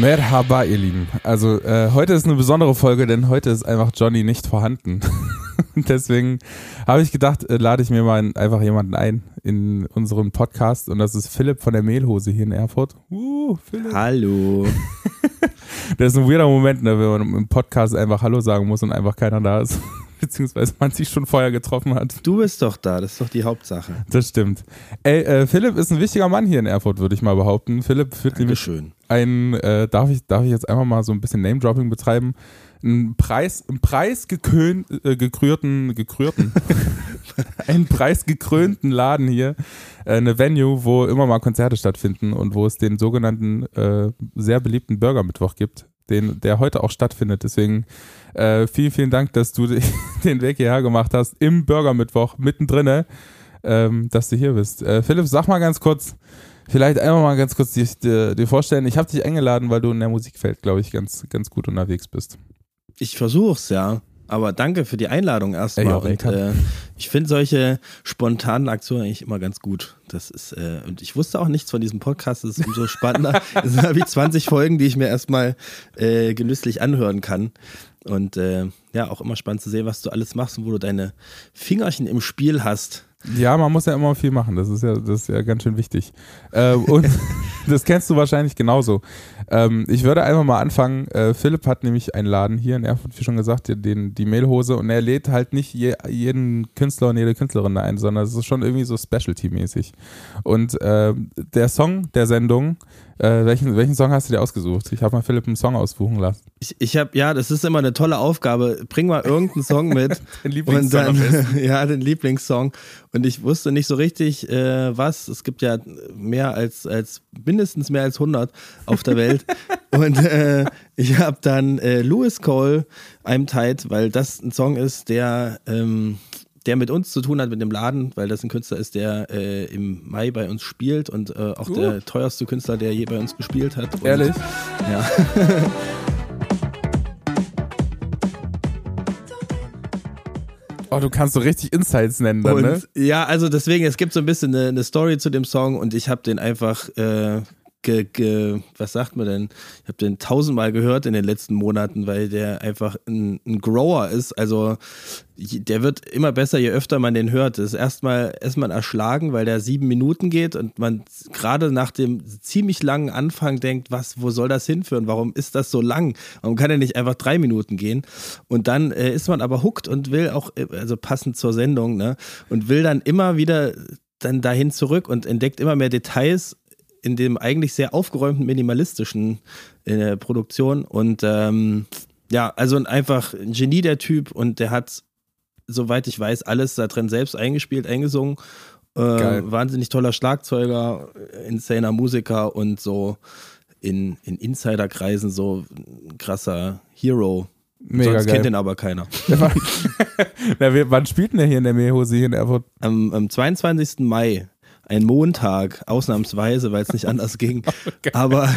Merhaba, ihr Lieben. Also äh, heute ist eine besondere Folge, denn heute ist einfach Johnny nicht vorhanden. Deswegen habe ich gedacht, äh, lade ich mir mal einfach jemanden ein in unseren Podcast und das ist Philipp von der Mehlhose hier in Erfurt. Uh, Philipp. Hallo. das ist ein weirder Moment, ne, wenn man im Podcast einfach Hallo sagen muss und einfach keiner da ist beziehungsweise man sich schon vorher getroffen hat. Du bist doch da, das ist doch die Hauptsache. Das stimmt. Ey, äh, Philipp ist ein wichtiger Mann hier in Erfurt, würde ich mal behaupten. Philipp führt nämlich ein, äh, darf, ich, darf ich jetzt einfach mal so ein bisschen Name-Dropping betreiben, einen Preis, einen Preis gekrön, äh, gekrönten, gekrönten, einen preisgekrönten Laden hier, äh, eine Venue, wo immer mal Konzerte stattfinden und wo es den sogenannten äh, sehr beliebten Burger Mittwoch gibt, den, der heute auch stattfindet. Deswegen äh, vielen, vielen Dank, dass du den Weg hierher gemacht hast im Burger Mittwoch mittendrin, ähm, dass du hier bist. Äh, Philipp, sag mal ganz kurz, vielleicht einmal mal ganz kurz dir, dir, dir vorstellen. Ich habe dich eingeladen, weil du in der Musikfeld, glaube ich, ganz, ganz gut unterwegs bist. Ich versuch's, ja. Aber danke für die Einladung erstmal. Ja, und, äh, ich finde solche spontanen Aktionen eigentlich immer ganz gut. Das ist, äh, und ich wusste auch nichts von diesem Podcast, das ist umso spannender. es sind wie 20 Folgen, die ich mir erstmal äh, genüsslich anhören kann. Und äh, ja, auch immer spannend zu sehen, was du alles machst und wo du deine Fingerchen im Spiel hast. Ja, man muss ja immer viel machen. Das ist ja, das ist ja ganz schön wichtig. Äh, und das kennst du wahrscheinlich genauso. Ähm, ich würde einfach mal anfangen. Äh, Philipp hat nämlich einen Laden hier in Erfurt, wie schon gesagt, den, die Mehlhose. Und er lädt halt nicht je, jeden Künstler und jede Künstlerin ein, sondern es ist schon irgendwie so Specialty-mäßig. Und äh, der Song der Sendung äh, welchen, welchen Song hast du dir ausgesucht? Ich habe mal Philipp einen Song ausbuchen lassen. Ich, ich habe, ja, das ist immer eine tolle Aufgabe. Bring mal irgendeinen Song mit. den Lieblingssong. Und dann, ja, den Lieblingssong. Und ich wusste nicht so richtig, äh, was. Es gibt ja mehr als, als, mindestens mehr als 100 auf der Welt. und äh, ich habe dann äh, Louis Cole, I'm Tight, weil das ein Song ist, der, ähm, der mit uns zu tun hat, mit dem Laden, weil das ein Künstler ist, der äh, im Mai bei uns spielt und äh, auch uh. der teuerste Künstler, der je bei uns gespielt hat. Und, Ehrlich? Ja. Oh, du kannst so richtig Insights nennen dann, ne? und, ne? Ja, also deswegen, es gibt so ein bisschen eine, eine Story zu dem Song und ich habe den einfach äh, ge, ge, was sagt man denn? Ich habe den tausendmal gehört in den letzten Monaten, weil der einfach ein, ein, Grower ist. Also der wird immer besser, je öfter man den hört. Das ist erstmal erstmal erschlagen, weil der sieben Minuten geht und man gerade nach dem ziemlich langen Anfang denkt, was, wo soll das hinführen? Warum ist das so lang? Warum kann er nicht einfach drei Minuten gehen? Und dann äh, ist man aber hooked und will auch, äh, also passend zur Sendung, ne? Und will dann immer wieder dann dahin zurück und entdeckt immer mehr Details in dem eigentlich sehr aufgeräumten, minimalistischen äh, Produktion. Und ähm, ja, also einfach ein Genie der Typ und der hat, soweit ich weiß, alles da drin selbst eingespielt, eingesungen. Äh, wahnsinnig toller Schlagzeuger, insaner Musiker und so in, in Insiderkreisen so ein krasser Hero. Mega Sonst geil. kennt den aber keiner. Na, wann spielt denn der hier in der Meerhose hier in Erfurt? Am, am 22. Mai ein Montag, ausnahmsweise, weil es nicht anders ging. Okay. Aber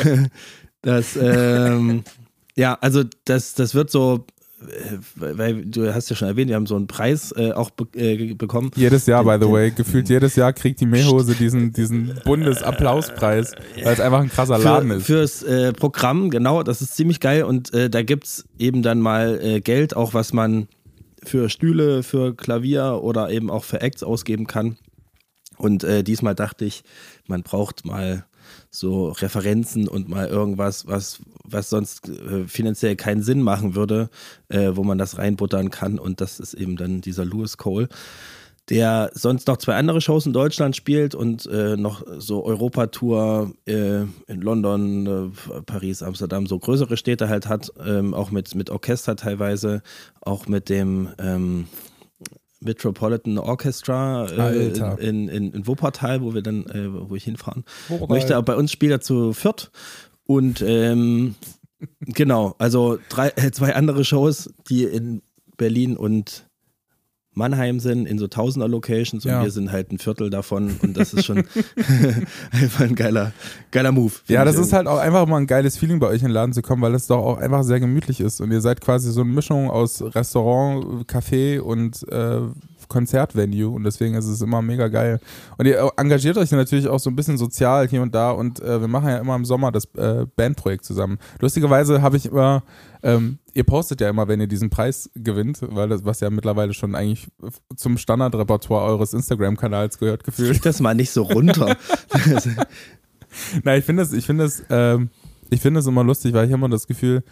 das, ähm, ja, also das, das wird so, äh, weil du hast ja schon erwähnt, wir haben so einen Preis äh, auch be äh, bekommen. Jedes Jahr, by the way, gefühlt jedes Jahr kriegt die Mehlhose diesen, diesen Bundesapplauspreis, weil es einfach ein krasser Laden Für, ist. Fürs äh, Programm, genau, das ist ziemlich geil und äh, da gibt es eben dann mal äh, Geld, auch was man für Stühle, für Klavier oder eben auch für Acts ausgeben kann. Und äh, diesmal dachte ich, man braucht mal so Referenzen und mal irgendwas, was, was sonst äh, finanziell keinen Sinn machen würde, äh, wo man das reinbuttern kann. Und das ist eben dann dieser Lewis Cole, der sonst noch zwei andere Shows in Deutschland spielt und äh, noch so Europatour äh, in London, äh, Paris, Amsterdam, so größere Städte halt hat, ähm, auch mit, mit Orchester teilweise, auch mit dem ähm, Metropolitan Orchestra äh, in, in, in, Wuppertal, wo wir dann, äh, wo ich hinfahren Wuppertal. möchte. Aber bei uns spielt er zu viert und ähm, genau, also drei, zwei andere Shows, die in Berlin und Mannheim sind in so Tausender Locations und ja. wir sind halt ein Viertel davon und das ist schon einfach ein geiler, geiler Move. Ja, das ist halt auch einfach mal ein geiles Feeling bei euch in den Laden zu kommen, weil es doch auch einfach sehr gemütlich ist und ihr seid quasi so eine Mischung aus Restaurant, Café und äh, Konzertvenue und deswegen ist es immer mega geil. Und ihr engagiert euch natürlich auch so ein bisschen sozial hier und da und äh, wir machen ja immer im Sommer das äh, Bandprojekt zusammen. Lustigerweise habe ich immer, ähm, ihr postet ja immer, wenn ihr diesen Preis gewinnt, weil das, was ja mittlerweile schon eigentlich zum Standardrepertoire eures Instagram-Kanals gehört, gefühlt. Krieg das mal nicht so runter. Nein, ich finde das, ich finde das, ähm, ich finde es immer lustig, weil ich immer das Gefühl,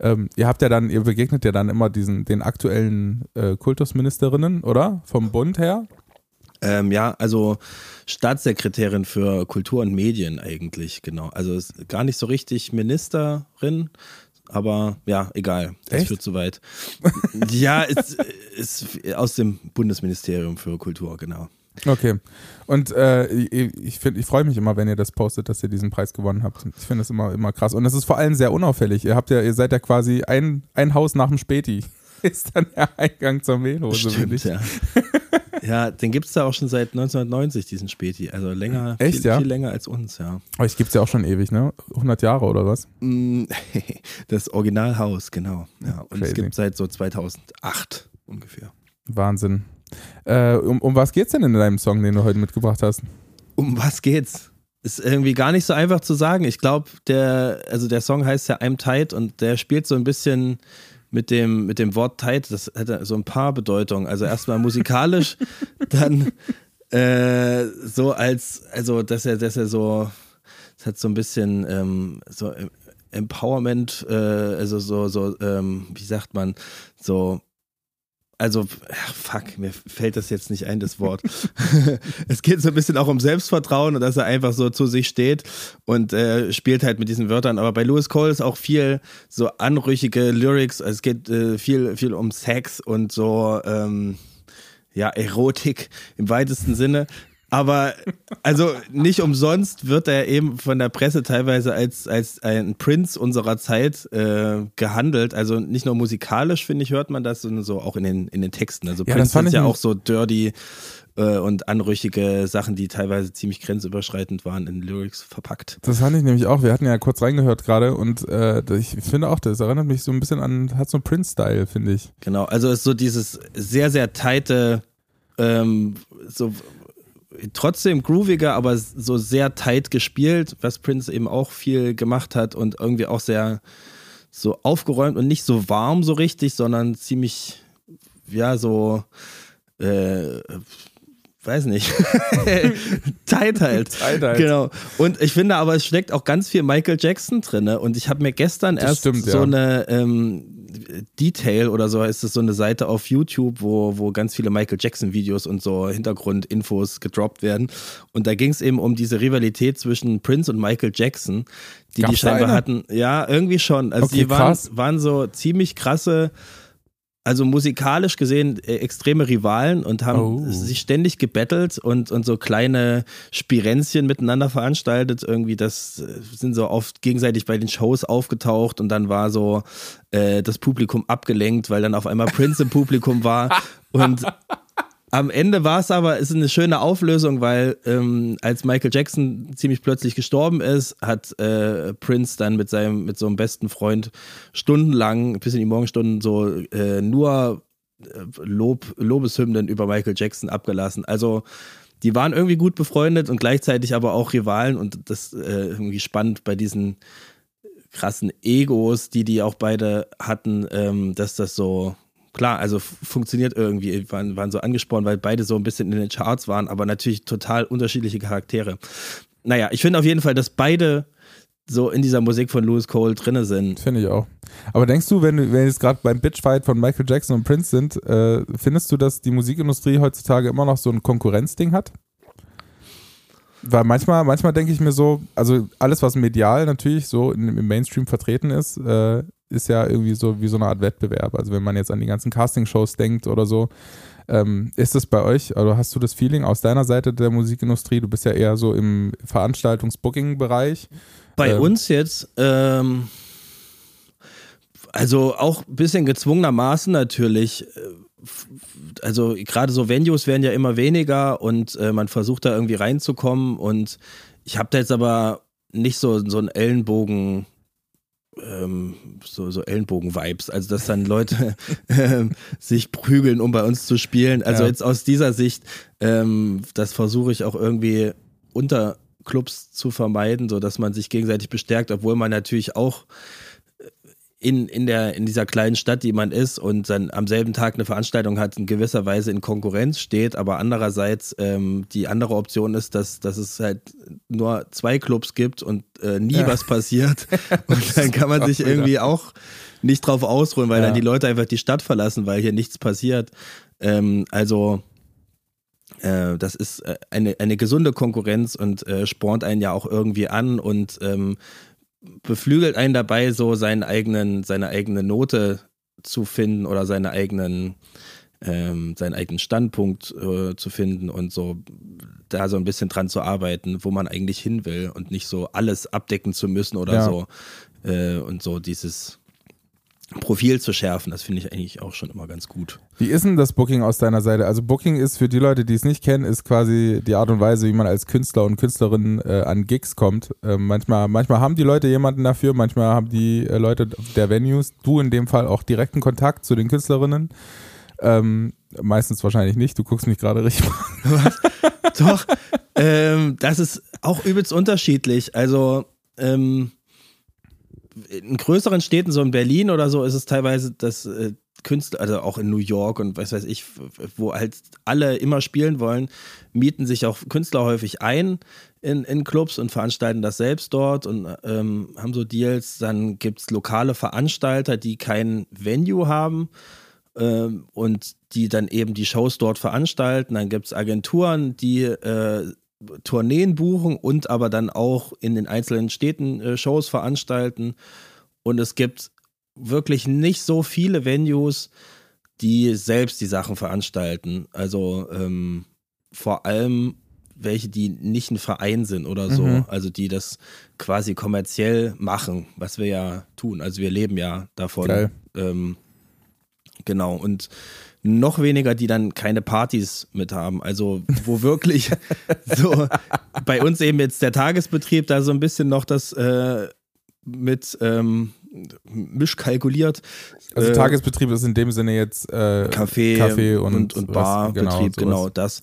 ähm, ihr habt ja dann, ihr begegnet ja dann immer diesen, den aktuellen äh, Kultusministerinnen, oder? Vom Bund her? Ähm, ja, also Staatssekretärin für Kultur und Medien eigentlich, genau. Also ist gar nicht so richtig Ministerin, aber ja, egal. Das Echt? führt zu weit. ja, ist, ist aus dem Bundesministerium für Kultur, genau. Okay. Und äh, ich ich freue mich immer, wenn ihr das postet, dass ihr diesen Preis gewonnen habt. Ich finde das immer, immer krass. Und es ist vor allem sehr unauffällig. Ihr habt ja, ihr seid ja quasi ein, ein Haus nach dem Späti. Ist dann der Eingang zur Mehlhose, finde ich. Ja, ja den gibt es da auch schon seit 1990, diesen Späti. Also länger, Echt, viel, ja? viel länger als uns, ja. Aber ich gibt es ja auch schon ewig, ne? 100 Jahre oder was? Mm, das Originalhaus, genau. Ja, und Crazy. es gibt seit so 2008 ungefähr. Wahnsinn. Äh, um, um was geht's denn in deinem Song, den du heute mitgebracht hast? Um was geht's? Ist irgendwie gar nicht so einfach zu sagen. Ich glaube, der, also der Song heißt ja I'm Tight und der spielt so ein bisschen mit dem, mit dem Wort tight. Das hat so ein paar Bedeutungen. Also erstmal musikalisch, dann äh, so als, also dass er, dass er so, es hat so ein bisschen ähm, so Empowerment, äh, also so, so, ähm, wie sagt man, so also, fuck, mir fällt das jetzt nicht ein, das Wort. es geht so ein bisschen auch um Selbstvertrauen und dass er einfach so zu sich steht und äh, spielt halt mit diesen Wörtern. Aber bei Lewis Cole ist auch viel so anrüchige Lyrics. Also es geht äh, viel, viel um Sex und so, ähm, ja, Erotik im weitesten Sinne. Aber also nicht umsonst wird er eben von der Presse teilweise als, als ein Prinz unserer Zeit äh, gehandelt. Also nicht nur musikalisch, finde ich, hört man das, sondern so auch in den, in den Texten. Also ja, Prince ist ja auch so dirty äh, und anrüchige Sachen, die teilweise ziemlich grenzüberschreitend waren, in Lyrics verpackt. Das fand ich nämlich auch. Wir hatten ja kurz reingehört gerade und äh, ich finde auch, das erinnert mich so ein bisschen an, hat so einen Prince-Style, finde ich. Genau, also ist so dieses sehr, sehr tighte, ähm, so trotzdem grooviger, aber so sehr tight gespielt, was Prince eben auch viel gemacht hat und irgendwie auch sehr so aufgeräumt und nicht so warm so richtig, sondern ziemlich, ja, so, äh, weiß nicht, tight halt. tight halt. Genau. Und ich finde aber, es steckt auch ganz viel Michael Jackson drin. Und ich habe mir gestern das erst stimmt, so ja. eine ähm, Detail oder so ist es so eine Seite auf YouTube, wo, wo ganz viele Michael Jackson-Videos und so Hintergrundinfos gedroppt werden. Und da ging es eben um diese Rivalität zwischen Prince und Michael Jackson, die Gab's die scheinbar hatten. Ja, irgendwie schon. Also okay, die waren, waren so ziemlich krasse also musikalisch gesehen äh, extreme Rivalen und haben oh. sich ständig gebettelt und, und so kleine Spirenzchen miteinander veranstaltet. Irgendwie, das äh, sind so oft gegenseitig bei den Shows aufgetaucht und dann war so äh, das Publikum abgelenkt, weil dann auf einmal Prince im Publikum war. Und am Ende war es aber, ist eine schöne Auflösung, weil ähm, als Michael Jackson ziemlich plötzlich gestorben ist, hat äh, Prince dann mit seinem, mit so einem besten Freund stundenlang, bis in die Morgenstunden so äh, nur äh, Lob, Lobeshymnen über Michael Jackson abgelassen. Also die waren irgendwie gut befreundet und gleichzeitig aber auch Rivalen und das äh, irgendwie spannend bei diesen krassen Egos, die die auch beide hatten, ähm, dass das so klar, also funktioniert irgendwie, waren, waren so angesprochen, weil beide so ein bisschen in den Charts waren, aber natürlich total unterschiedliche Charaktere. Naja, ich finde auf jeden Fall, dass beide so in dieser Musik von Louis Cole drinne sind. Finde ich auch. Aber denkst du, wenn, wenn wir jetzt gerade beim Bitchfight von Michael Jackson und Prince sind, äh, findest du, dass die Musikindustrie heutzutage immer noch so ein Konkurrenzding hat? Weil manchmal, manchmal denke ich mir so, also alles, was medial natürlich so im Mainstream vertreten ist, äh, ist ja irgendwie so wie so eine Art Wettbewerb. Also wenn man jetzt an die ganzen Castingshows denkt oder so, ähm, ist es bei euch, also hast du das Feeling aus deiner Seite der Musikindustrie, du bist ja eher so im Veranstaltungs-Booking-Bereich. Bei ähm, uns jetzt, ähm, also auch ein bisschen gezwungenermaßen natürlich. Äh, also gerade so Venues werden ja immer weniger und äh, man versucht da irgendwie reinzukommen und ich habe da jetzt aber nicht so, so einen Ellenbogen ähm, so, so Ellenbogen-Vibes, also dass dann Leute äh, sich prügeln, um bei uns zu spielen. Also ja. jetzt aus dieser Sicht, ähm, das versuche ich auch irgendwie unter Clubs zu vermeiden, so dass man sich gegenseitig bestärkt, obwohl man natürlich auch in, in, der, in dieser kleinen Stadt, die man ist und dann am selben Tag eine Veranstaltung hat, in gewisser Weise in Konkurrenz steht, aber andererseits ähm, die andere Option ist, dass, dass es halt nur zwei Clubs gibt und äh, nie ja. was passiert und dann kann man sich irgendwie auch nicht drauf ausruhen, weil ja. dann die Leute einfach die Stadt verlassen, weil hier nichts passiert. Ähm, also äh, das ist äh, eine, eine gesunde Konkurrenz und äh, spornt einen ja auch irgendwie an und ähm, beflügelt einen dabei, so seinen eigenen, seine eigene Note zu finden oder seine eigenen, ähm, seinen eigenen Standpunkt äh, zu finden und so da so ein bisschen dran zu arbeiten, wo man eigentlich hin will und nicht so alles abdecken zu müssen oder ja. so. Äh, und so dieses Profil zu schärfen. Das finde ich eigentlich auch schon immer ganz gut. Wie ist denn das Booking aus deiner Seite? Also Booking ist für die Leute, die es nicht kennen, ist quasi die Art und Weise, wie man als Künstler und Künstlerin äh, an Gigs kommt. Äh, manchmal, manchmal haben die Leute jemanden dafür, manchmal haben die äh, Leute der Venues, du in dem Fall auch direkten Kontakt zu den Künstlerinnen. Ähm, meistens wahrscheinlich nicht. Du guckst mich gerade richtig. Doch. ähm, das ist auch übelst unterschiedlich. Also ähm, in größeren Städten, so in Berlin oder so, ist es teilweise, dass äh, Künstler, also auch in New York und was weiß ich, wo halt alle immer spielen wollen, mieten sich auch Künstler häufig ein in, in Clubs und veranstalten das selbst dort und ähm, haben so Deals. Dann gibt es lokale Veranstalter, die kein Venue haben ähm, und die dann eben die Shows dort veranstalten. Dann gibt es Agenturen, die äh, Tourneen buchen und aber dann auch in den einzelnen Städten äh, Shows veranstalten. Und es gibt wirklich nicht so viele Venues, die selbst die Sachen veranstalten. Also ähm, vor allem welche, die nicht ein Verein sind oder so, mhm. also die das quasi kommerziell machen, was wir ja tun. Also wir leben ja davon. Ähm, genau. Und noch weniger, die dann keine Partys mit haben. Also wo wirklich so bei uns eben jetzt der Tagesbetrieb da so ein bisschen noch das äh, mit ähm, Misch kalkuliert. Also äh, Tagesbetrieb ist in dem Sinne jetzt äh, Kaffee, Kaffee und, und, und Barbetrieb, genau, genau das.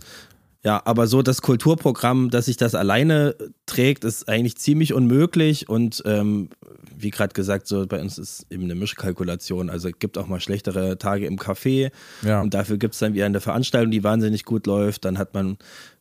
Ja, aber so das Kulturprogramm, dass sich das alleine trägt, ist eigentlich ziemlich unmöglich und ähm, wie gerade gesagt, so bei uns ist eben eine Mischkalkulation. Also es gibt auch mal schlechtere Tage im Café ja. und dafür gibt es dann wieder eine Veranstaltung, die wahnsinnig gut läuft. Dann hat man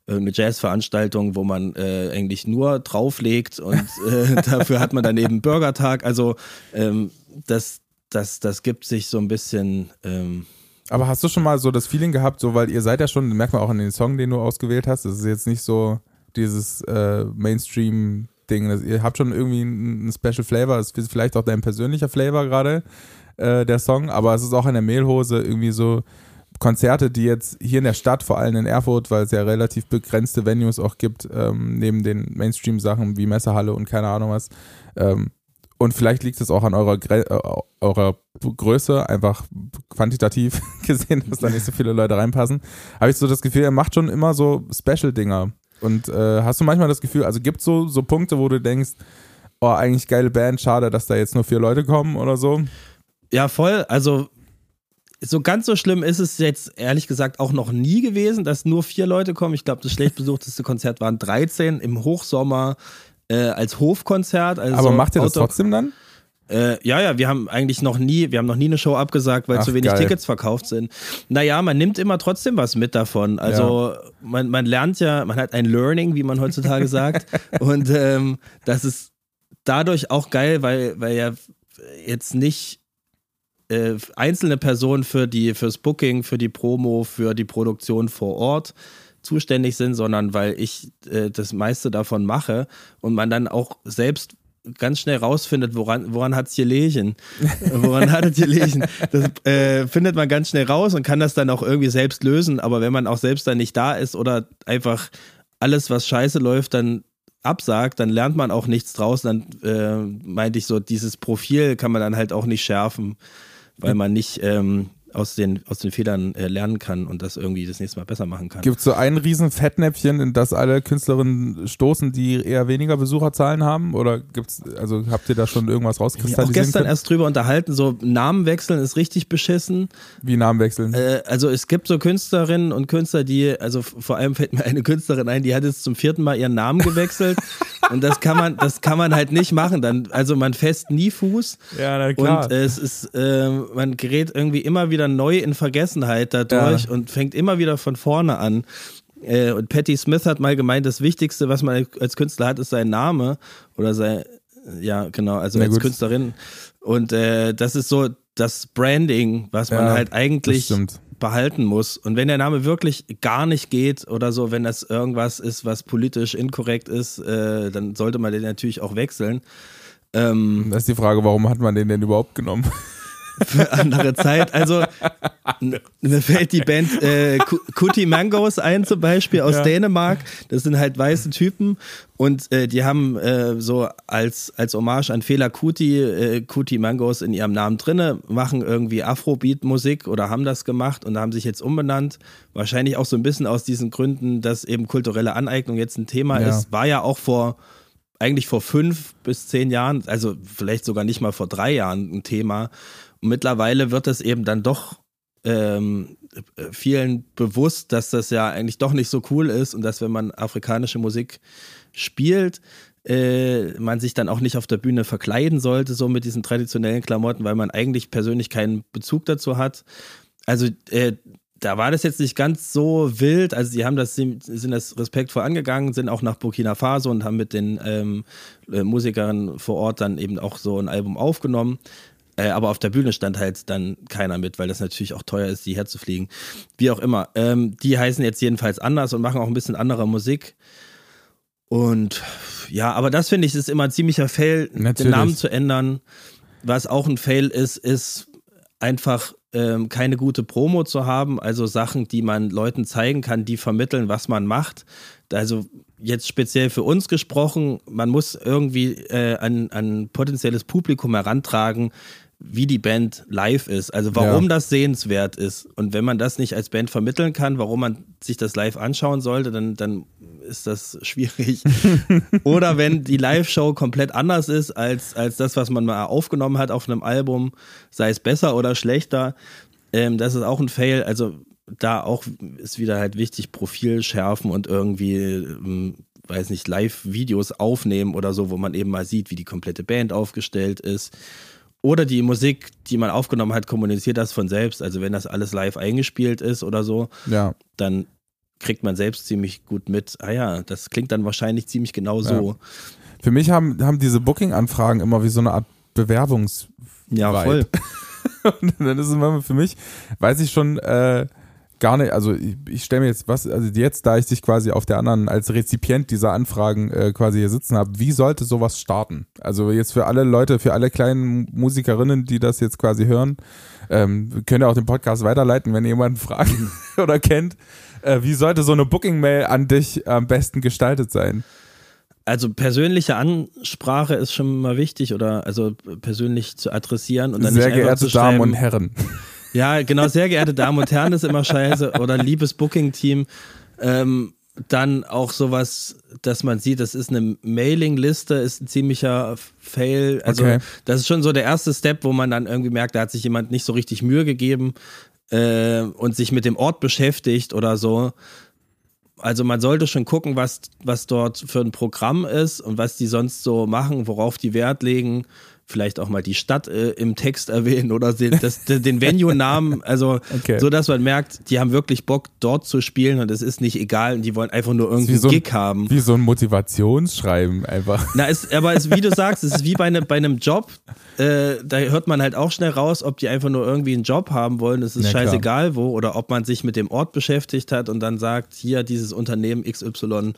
eine Jazzveranstaltung, wo man äh, eigentlich nur drauflegt und äh, dafür hat man dann eben Burgertag. Also ähm, das, das, das gibt sich so ein bisschen. Ähm, aber hast du schon mal so das Feeling gehabt, so weil ihr seid ja schon, merkt man auch in den Song, den du ausgewählt hast, das ist jetzt nicht so dieses äh, Mainstream Ding. Ihr habt schon irgendwie einen Special Flavor, ist vielleicht auch dein persönlicher Flavor gerade, äh, der Song, aber es ist auch in der Mehlhose irgendwie so Konzerte, die jetzt hier in der Stadt, vor allem in Erfurt, weil es ja relativ begrenzte Venues auch gibt, ähm, neben den Mainstream-Sachen wie Messehalle und keine Ahnung was. Ähm, und vielleicht liegt es auch an eurer, Gre äh, eurer Größe, einfach quantitativ gesehen, dass da nicht so viele Leute reinpassen. Habe ich so das Gefühl, er macht schon immer so Special-Dinger. Und äh, hast du manchmal das Gefühl, also gibt es so, so Punkte, wo du denkst, oh, eigentlich geile Band, schade, dass da jetzt nur vier Leute kommen oder so? Ja, voll. Also so ganz so schlimm ist es jetzt ehrlich gesagt auch noch nie gewesen, dass nur vier Leute kommen. Ich glaube, das schlecht besuchteste Konzert waren 13 im Hochsommer äh, als Hofkonzert. Also Aber macht ihr das trotzdem dann? Äh, ja, ja, wir haben eigentlich noch nie, wir haben noch nie eine Show abgesagt, weil Ach, zu wenig geil. Tickets verkauft sind. Naja, man nimmt immer trotzdem was mit davon. Also ja. man, man lernt ja, man hat ein Learning, wie man heutzutage sagt. Und ähm, das ist dadurch auch geil, weil, weil ja jetzt nicht äh, einzelne Personen für die, fürs Booking, für die Promo, für die Produktion vor Ort zuständig sind, sondern weil ich äh, das meiste davon mache und man dann auch selbst ganz schnell rausfindet, woran, woran hat es gelegen. woran hat es gelegen. Das äh, findet man ganz schnell raus und kann das dann auch irgendwie selbst lösen. Aber wenn man auch selbst dann nicht da ist oder einfach alles, was scheiße läuft, dann absagt, dann lernt man auch nichts draus. Dann äh, meinte ich so, dieses Profil kann man dann halt auch nicht schärfen, weil man nicht ähm, aus den, aus den Fehlern äh, lernen kann und das irgendwie das nächste Mal besser machen kann. Gibt es so ein riesen Fettnäpfchen, in das alle Künstlerinnen stoßen, die eher weniger Besucherzahlen haben? Oder gibt's, also habt ihr da schon irgendwas rauskristallisiert? Ich auch gestern können? erst drüber unterhalten, so Namen wechseln ist richtig beschissen. Wie Namen wechseln? Äh, also es gibt so Künstlerinnen und Künstler, die, also vor allem fällt mir eine Künstlerin ein, die hat jetzt zum vierten Mal ihren Namen gewechselt. und das kann man, das kann man halt nicht machen. Dann, also man fest nie Fuß. Ja, na klar. Und äh, es ist, äh, man gerät irgendwie immer wieder neu in Vergessenheit dadurch ja. und fängt immer wieder von vorne an. Äh, und Patti Smith hat mal gemeint, das Wichtigste, was man als Künstler hat, ist sein Name oder sein, ja, genau, also als Künstlerin. Und äh, das ist so das Branding, was man ja, halt eigentlich behalten muss. Und wenn der Name wirklich gar nicht geht oder so, wenn das irgendwas ist, was politisch inkorrekt ist, äh, dann sollte man den natürlich auch wechseln. Ähm, das ist die Frage, warum hat man den denn überhaupt genommen? Für andere Zeit. Also mir fällt die Band äh, Kuti Mangos ein zum Beispiel aus ja. Dänemark. Das sind halt weiße Typen und äh, die haben äh, so als, als Hommage an Fela Kuti, äh, Kuti Mangos in ihrem Namen drinne, machen irgendwie Afrobeat-Musik oder haben das gemacht und haben sich jetzt umbenannt. Wahrscheinlich auch so ein bisschen aus diesen Gründen, dass eben kulturelle Aneignung jetzt ein Thema ja. ist. War ja auch vor eigentlich vor fünf bis zehn Jahren, also vielleicht sogar nicht mal vor drei Jahren ein Thema. Und mittlerweile wird es eben dann doch ähm, vielen bewusst, dass das ja eigentlich doch nicht so cool ist und dass wenn man afrikanische Musik spielt, äh, man sich dann auch nicht auf der Bühne verkleiden sollte, so mit diesen traditionellen Klamotten, weil man eigentlich persönlich keinen Bezug dazu hat. Also äh, da war das jetzt nicht ganz so wild. Also sie haben das, sind das respektvoll angegangen, sind auch nach Burkina Faso und haben mit den ähm, äh, Musikern vor Ort dann eben auch so ein Album aufgenommen. Äh, aber auf der Bühne stand halt dann keiner mit, weil das natürlich auch teuer ist, die herzufliegen. Wie auch immer. Ähm, die heißen jetzt jedenfalls anders und machen auch ein bisschen andere Musik. Und ja, aber das finde ich ist immer ein ziemlicher Fail, natürlich. den Namen zu ändern. Was auch ein Fail ist, ist einfach ähm, keine gute Promo zu haben, also Sachen, die man Leuten zeigen kann, die vermitteln, was man macht. Also jetzt speziell für uns gesprochen, man muss irgendwie äh, an, an potenzielles Publikum herantragen, wie die Band live ist, also warum ja. das sehenswert ist. Und wenn man das nicht als Band vermitteln kann, warum man sich das live anschauen sollte, dann, dann ist das schwierig. Oder wenn die Live-Show komplett anders ist als, als das, was man mal aufgenommen hat auf einem Album, sei es besser oder schlechter, ähm, das ist auch ein Fail. Also da auch ist wieder halt wichtig, Profil schärfen und irgendwie ähm, weiß nicht, Live-Videos aufnehmen oder so, wo man eben mal sieht, wie die komplette Band aufgestellt ist. Oder die Musik, die man aufgenommen hat, kommuniziert das von selbst. Also wenn das alles live eingespielt ist oder so, ja. dann kriegt man selbst ziemlich gut mit. Ah ja, das klingt dann wahrscheinlich ziemlich genau so. Ja. Für mich haben, haben diese Booking-Anfragen immer wie so eine Art Bewerbungs- Ja, voll. Und dann ist es immer für mich, weiß ich schon, äh, gar nicht, also ich, ich stelle mir jetzt was, also jetzt, da ich dich quasi auf der anderen als Rezipient dieser Anfragen äh, quasi hier sitzen habe, wie sollte sowas starten? Also jetzt für alle Leute, für alle kleinen Musikerinnen, die das jetzt quasi hören, ähm, könnt ihr auch den Podcast weiterleiten, wenn ihr jemanden fragt oder kennt. Äh, wie sollte so eine Booking-Mail an dich am besten gestaltet sein? Also persönliche Ansprache ist schon mal wichtig oder also persönlich zu adressieren und dann Sehr geehrte Damen und Herren. Ja, genau, sehr geehrte Damen und Herren ist immer scheiße. Oder liebes Booking-Team. Ähm, dann auch sowas, dass man sieht, das ist eine Mailing-Liste, ist ein ziemlicher Fail. Also okay. das ist schon so der erste Step, wo man dann irgendwie merkt, da hat sich jemand nicht so richtig Mühe gegeben äh, und sich mit dem Ort beschäftigt oder so. Also man sollte schon gucken, was, was dort für ein Programm ist und was die sonst so machen, worauf die Wert legen vielleicht auch mal die Stadt äh, im Text erwähnen oder den, das, den Venue-Namen, also okay. so, dass man merkt, die haben wirklich Bock dort zu spielen und es ist nicht egal und die wollen einfach nur irgendwie einen so Gig haben. Wie so ein Motivationsschreiben einfach. Na, es, aber es, wie du sagst, es ist wie bei, ne, bei einem Job, äh, da hört man halt auch schnell raus, ob die einfach nur irgendwie einen Job haben wollen, es ist ja, scheißegal wo, oder ob man sich mit dem Ort beschäftigt hat und dann sagt, hier dieses Unternehmen XY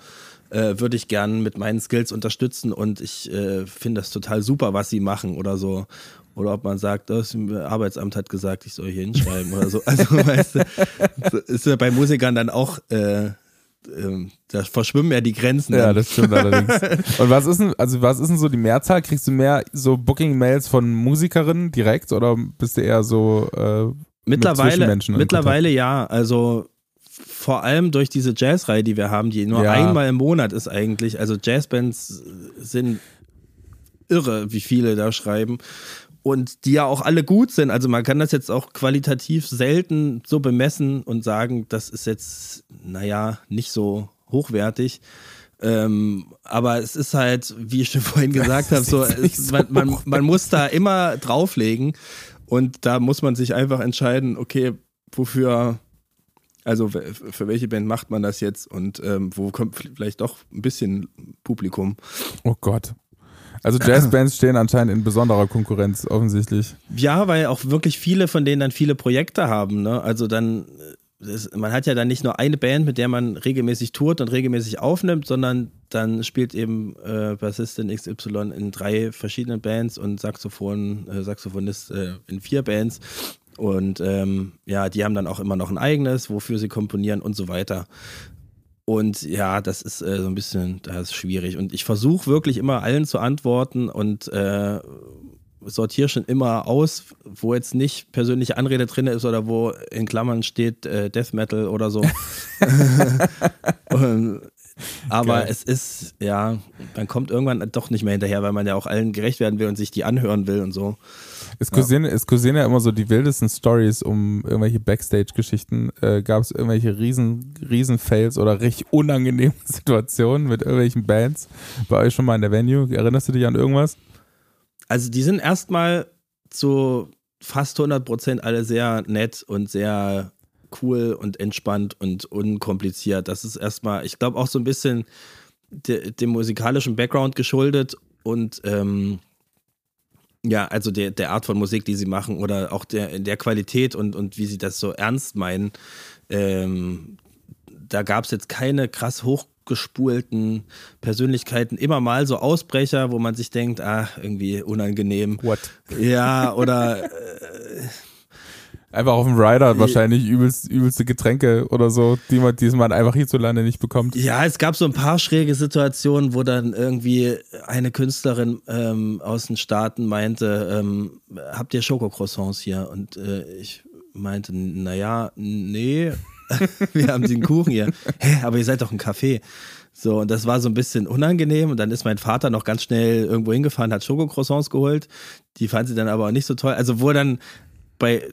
äh, würde ich gern mit meinen Skills unterstützen und ich äh, finde das total super, was sie machen oder so. Oder ob man sagt, das Arbeitsamt hat gesagt, ich soll hier hinschreiben oder so. Also weißt du, ist ja bei Musikern dann auch äh, ähm, da verschwimmen ja die Grenzen. Ja, das stimmt allerdings. Und was ist denn, also was ist denn so die Mehrzahl? Kriegst du mehr so Booking-Mails von Musikerinnen direkt oder bist du eher so äh, Mittlerweile, mittlerweile ja. Also vor allem durch diese Jazzreihe, die wir haben, die nur ja. einmal im Monat ist eigentlich. Also Jazzbands sind irre, wie viele da schreiben. Und die ja auch alle gut sind. Also man kann das jetzt auch qualitativ selten so bemessen und sagen, das ist jetzt, naja, nicht so hochwertig. Ähm, aber es ist halt, wie ich schon vorhin gesagt habe, so, es, man, man, man muss da immer drauflegen und da muss man sich einfach entscheiden, okay, wofür, also für welche Band macht man das jetzt und ähm, wo kommt vielleicht doch ein bisschen Publikum. Oh Gott. Also Jazzbands stehen anscheinend in besonderer Konkurrenz offensichtlich. Ja, weil auch wirklich viele von denen dann viele Projekte haben. Ne? Also dann das, man hat ja dann nicht nur eine Band, mit der man regelmäßig tourt und regelmäßig aufnimmt, sondern dann spielt eben äh, Bassistin XY in drei verschiedenen Bands und Saxophon, äh, Saxophonist äh, in vier Bands. Und ähm, ja, die haben dann auch immer noch ein eigenes, wofür sie komponieren und so weiter. Und ja, das ist äh, so ein bisschen, das ist schwierig. Und ich versuche wirklich immer allen zu antworten und äh, sortiere schon immer aus, wo jetzt nicht persönliche Anrede drin ist oder wo in Klammern steht äh, Death Metal oder so. Und, aber Geil. es ist, ja, man kommt irgendwann doch nicht mehr hinterher, weil man ja auch allen gerecht werden will und sich die anhören will und so. Es kursieren, ja. es kursieren ja immer so die wildesten Stories um irgendwelche Backstage-Geschichten. Äh, Gab es irgendwelche riesen, riesen Fails oder recht unangenehme Situationen mit irgendwelchen Bands bei euch schon mal in der Venue? Erinnerst du dich an irgendwas? Also die sind erstmal zu fast 100 Prozent alle sehr nett und sehr cool und entspannt und unkompliziert. Das ist erstmal, ich glaube, auch so ein bisschen de, dem musikalischen Background geschuldet und ähm, ja, also der, der Art von Musik, die sie machen oder auch der, der Qualität und, und wie sie das so ernst meinen. Ähm, da gab es jetzt keine krass hoch abgespulten Persönlichkeiten immer mal so Ausbrecher, wo man sich denkt, ah, irgendwie unangenehm. What? Ja, oder äh, Einfach auf dem Rider wahrscheinlich übelst, übelste Getränke oder so, die man, die man einfach hierzulande nicht bekommt. Ja, es gab so ein paar schräge Situationen, wo dann irgendwie eine Künstlerin ähm, aus den Staaten meinte, ähm, habt ihr Schokocroissants hier? Und äh, ich meinte, naja, nee, wir haben den Kuchen hier. Hä, aber ihr seid doch ein Café. So, und das war so ein bisschen unangenehm. Und dann ist mein Vater noch ganz schnell irgendwo hingefahren, hat Schokocroissants geholt. Die fand sie dann aber auch nicht so toll. Also, wo dann bei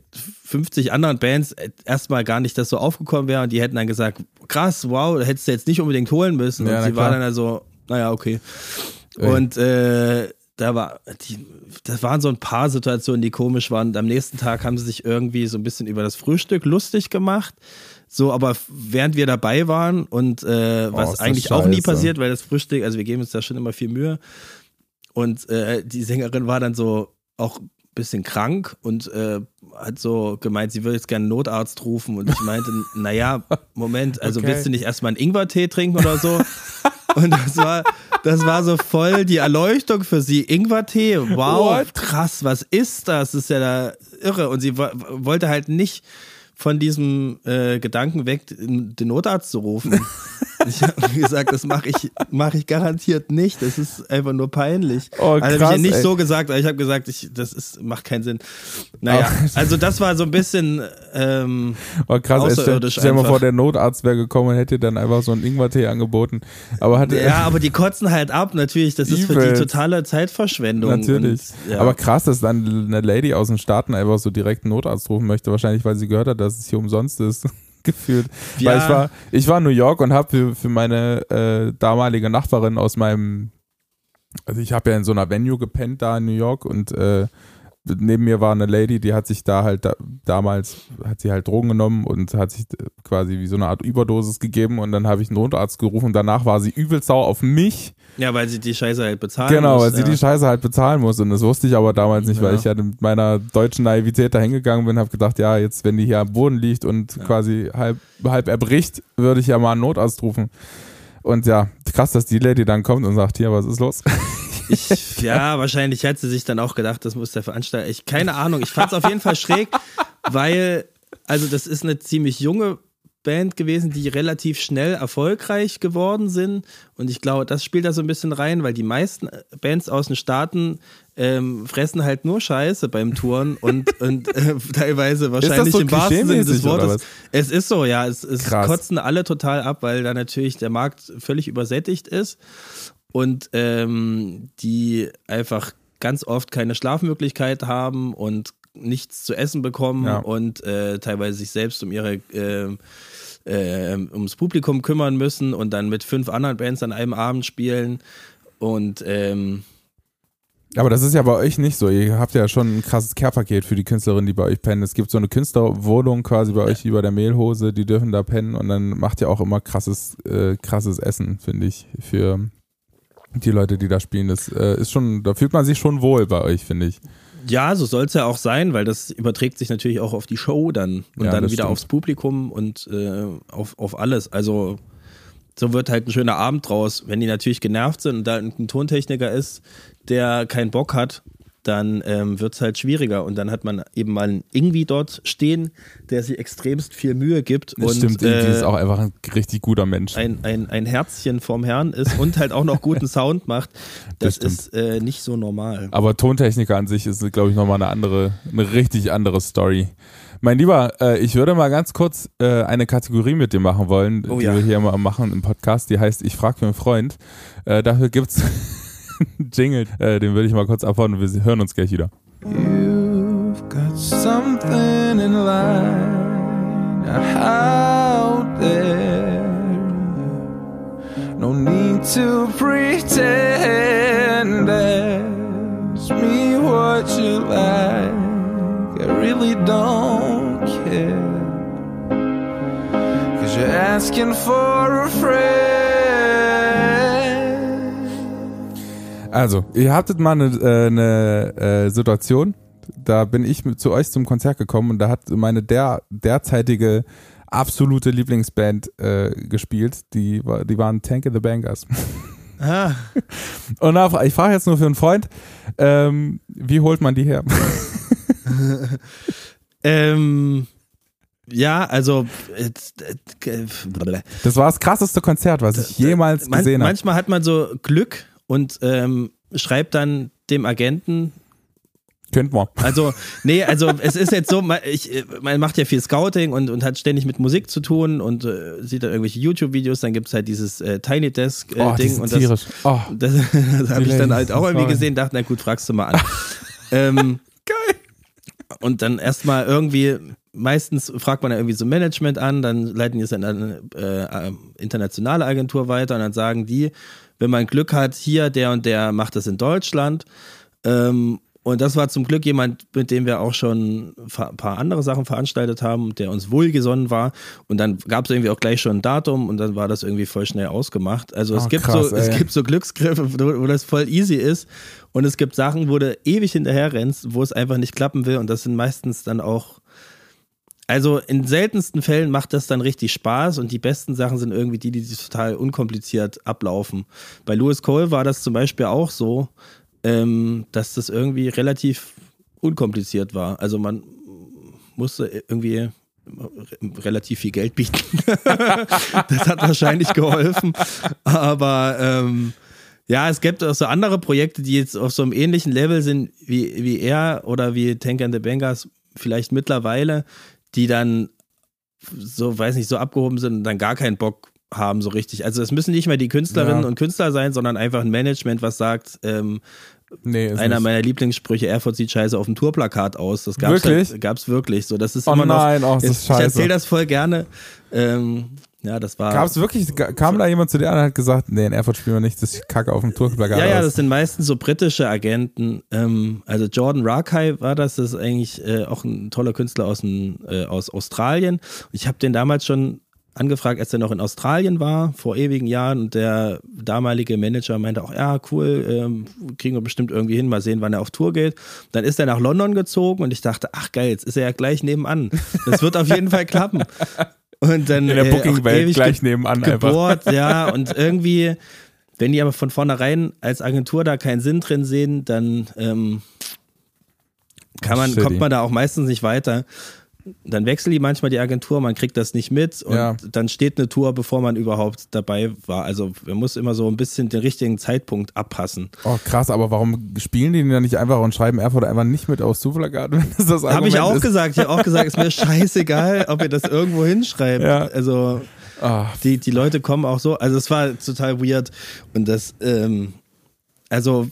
50 anderen Bands erstmal gar nicht das so aufgekommen wäre und die hätten dann gesagt, krass, wow, hättest du jetzt nicht unbedingt holen müssen. Ja, und sie war dann also, naja, okay. Ey. Und äh, da war, die, das waren so ein paar Situationen, die komisch waren. Und am nächsten Tag haben sie sich irgendwie so ein bisschen über das Frühstück lustig gemacht. So, aber während wir dabei waren und äh, was oh, eigentlich auch nie passiert, weil das Frühstück, also wir geben uns da schon immer viel Mühe. Und äh, die Sängerin war dann so auch bisschen krank und äh, hat so gemeint, sie würde jetzt gerne einen Notarzt rufen. Und ich meinte, naja, Moment, also okay. willst du nicht erstmal einen Ingwertee trinken oder so? Und das war, das war so voll die Erleuchtung für sie. Ingwertee, wow, What? krass, was ist das? Das ist ja da irre. Und sie wollte halt nicht von diesem äh, Gedanken weg, den Notarzt zu rufen. ich habe gesagt, das mache ich, mach ich garantiert nicht. Das ist einfach nur peinlich. Oh, krass, also habe ich ja nicht ey. so gesagt, aber ich habe gesagt, ich, das ist, macht keinen Sinn. Naja, oh. also das war so ein bisschen ähm, oh, krass, außerirdisch. Stell, stell dir mal vor, der Notarzt wäre gekommen und hätte dann einfach so einen Ingwertee angeboten. Aber hatte, ja, aber die kotzen halt ab, natürlich. Das ist für die totale Zeitverschwendung. Natürlich. Und, ja. Aber krass, dass dann eine Lady aus den Staaten einfach so direkt einen Notarzt rufen möchte. Wahrscheinlich, weil sie gehört hat, dass es hier umsonst ist. gefühlt. Ja. Weil ich war, ich war in New York und habe für, für meine äh, damalige Nachbarin aus meinem, also ich habe ja in so einer Venue gepennt da in New York und äh, neben mir war eine Lady, die hat sich da halt da, damals hat sie halt Drogen genommen und hat sich quasi wie so eine Art Überdosis gegeben und dann habe ich einen Notarzt gerufen und danach war sie übel sauer auf mich. Ja, weil sie die Scheiße halt bezahlen genau, muss. Genau, weil ja. sie die Scheiße halt bezahlen muss und das wusste ich aber damals nicht, ja. weil ich ja mit meiner deutschen Naivität da hingegangen bin, habe gedacht, ja, jetzt wenn die hier am Boden liegt und ja. quasi halb, halb erbricht, würde ich ja mal einen Notarzt rufen. Und ja, krass, dass die Lady dann kommt und sagt, hier, was ist los? Ich, ja, wahrscheinlich hat sie sich dann auch gedacht, das muss der Veranstalter. Ich, keine Ahnung, ich fand es auf jeden Fall schräg, weil, also das ist eine ziemlich junge Band gewesen, die relativ schnell erfolgreich geworden sind. Und ich glaube, das spielt da so ein bisschen rein, weil die meisten Bands aus den Staaten ähm, fressen halt nur Scheiße beim Touren und, und äh, teilweise wahrscheinlich so im wahrsten Sinne des Wortes. Es ist so, ja. Es, es kotzen alle total ab, weil da natürlich der Markt völlig übersättigt ist und ähm, die einfach ganz oft keine Schlafmöglichkeit haben und nichts zu essen bekommen ja. und äh, teilweise sich selbst um ihre äh, äh, ums Publikum kümmern müssen und dann mit fünf anderen Bands an einem Abend spielen und ähm, aber das ist ja bei euch nicht so. Ihr habt ja schon ein krasses Care-Paket für die Künstlerinnen, die bei euch pennen. Es gibt so eine Künstlerwohnung quasi bei euch wie bei der Mehlhose, die dürfen da pennen und dann macht ihr auch immer krasses, äh, krasses Essen, finde ich, für die Leute, die da spielen. Das äh, ist schon, da fühlt man sich schon wohl bei euch, finde ich. Ja, so soll es ja auch sein, weil das überträgt sich natürlich auch auf die Show dann und ja, dann wieder stimmt. aufs Publikum und äh, auf, auf alles. Also so wird halt ein schöner Abend draus. Wenn die natürlich genervt sind und da ein Tontechniker ist, der keinen Bock hat, dann ähm, wird es halt schwieriger. Und dann hat man eben mal einen Ingwie dort stehen, der sich extremst viel Mühe gibt. Das und, stimmt, Ingwie äh, ist auch einfach ein richtig guter Mensch. Ein, ein, ein Herzchen vom Herrn ist und halt auch noch guten Sound macht. Das, das ist äh, nicht so normal. Aber Tontechniker an sich ist, glaube ich, nochmal eine andere, eine richtig andere Story. Mein Lieber, äh, ich würde mal ganz kurz äh, eine Kategorie mit dir machen wollen, oh, die ja. wir hier mal machen im Podcast. Die heißt Ich frage für einen Freund. Äh, dafür es Jingle, äh, den würde ich mal kurz abhauen und wir hören uns gleich wieder. You've got something in line out there. No need to pretend. Ask me what you like. I really don't care. Cause you're asking for a friend. Also, ihr hattet mal eine, äh, eine äh, Situation, da bin ich mit, zu euch zum Konzert gekommen und da hat meine der, derzeitige absolute Lieblingsband äh, gespielt. Die, die waren Tank the Bangers. Ah. Und da, ich frage jetzt nur für einen Freund, ähm, wie holt man die her? ähm, ja, also das war das krasseste Konzert, was ich jemals gesehen habe. Manchmal hat man so Glück und ähm, schreibt dann dem Agenten, Könnt man. Also, nee, also es ist jetzt so, man, ich, man macht ja viel Scouting und, und hat ständig mit Musik zu tun und äh, sieht dann irgendwelche YouTube-Videos, dann gibt es halt dieses äh, Tiny Desk-Ding äh, oh, und das, oh, das, das habe ich dann halt auch irgendwie gesehen, dachte, na gut, fragst du mal an. ähm, Geil. Und dann erstmal irgendwie, meistens fragt man ja irgendwie so Management an, dann leiten die es an eine äh, internationale Agentur weiter und dann sagen die, wenn man Glück hat, hier der und der macht das in Deutschland. Ähm, und das war zum Glück jemand, mit dem wir auch schon ein paar andere Sachen veranstaltet haben, der uns wohlgesonnen war. Und dann gab es irgendwie auch gleich schon ein Datum und dann war das irgendwie voll schnell ausgemacht. Also oh, es, gibt krass, so, es gibt so Glücksgriffe, wo das voll easy ist. Und es gibt Sachen, wo du ewig hinterher rennst, wo es einfach nicht klappen will. Und das sind meistens dann auch also in seltensten Fällen macht das dann richtig Spaß und die besten Sachen sind irgendwie die, die total unkompliziert ablaufen. Bei Lewis Cole war das zum Beispiel auch so, ähm, dass das irgendwie relativ unkompliziert war. Also man musste irgendwie relativ viel Geld bieten. das hat wahrscheinlich geholfen. Aber ähm, ja, es gibt auch so andere Projekte, die jetzt auf so einem ähnlichen Level sind wie, wie er oder wie Tank and the Bangers vielleicht mittlerweile, die dann so, weiß nicht, so abgehoben sind und dann gar keinen Bock haben so richtig. Also es müssen nicht mehr die Künstlerinnen ja. und Künstler sein, sondern einfach ein Management, was sagt, ähm, Nee, Einer nicht. meiner Lieblingssprüche, Erfurt sieht scheiße auf dem Tourplakat aus. Das gab's wirklich? Halt, gab's wirklich. So, das ist oh immer nein, noch. Oh, das ist scheiße. Ich erzähle das voll gerne. Ähm, ja, das war. Gab es wirklich, kam da jemand zu dir und hat gesagt, nee, in Erfurt spielen wir nicht das Kacke auf dem Tourplakat Ja, ja, das sind meistens so britische Agenten. Ähm, also Jordan Rakai war das, das ist eigentlich äh, auch ein toller Künstler aus, ein, äh, aus Australien. Ich habe den damals schon angefragt, als er noch in Australien war, vor ewigen Jahren. Und der damalige Manager meinte auch, ja, cool, ähm, kriegen wir bestimmt irgendwie hin, mal sehen, wann er auf Tour geht. Dann ist er nach London gezogen und ich dachte, ach geil, jetzt ist er ja gleich nebenan. Das wird auf jeden Fall klappen. Und dann in der äh, Booking-Welt gleich nebenan gebohrt, einfach. ja, und irgendwie, wenn die aber von vornherein als Agentur da keinen Sinn drin sehen, dann ähm, kann man, kommt man da auch meistens nicht weiter. Dann wechseln die manchmal die Agentur, man kriegt das nicht mit und ja. dann steht eine Tour, bevor man überhaupt dabei war. Also man muss immer so ein bisschen den richtigen Zeitpunkt abpassen. Oh krass, aber warum spielen die denn dann nicht einfach und schreiben Erfurt einfach nicht mit aus Zuflagat, wenn das das Habe ich auch ist? gesagt. Ich habe auch gesagt, ist mir scheißegal, ob ihr das irgendwo hinschreibt. Ja. Also oh. die, die Leute kommen auch so. Also es war total weird und das ähm, also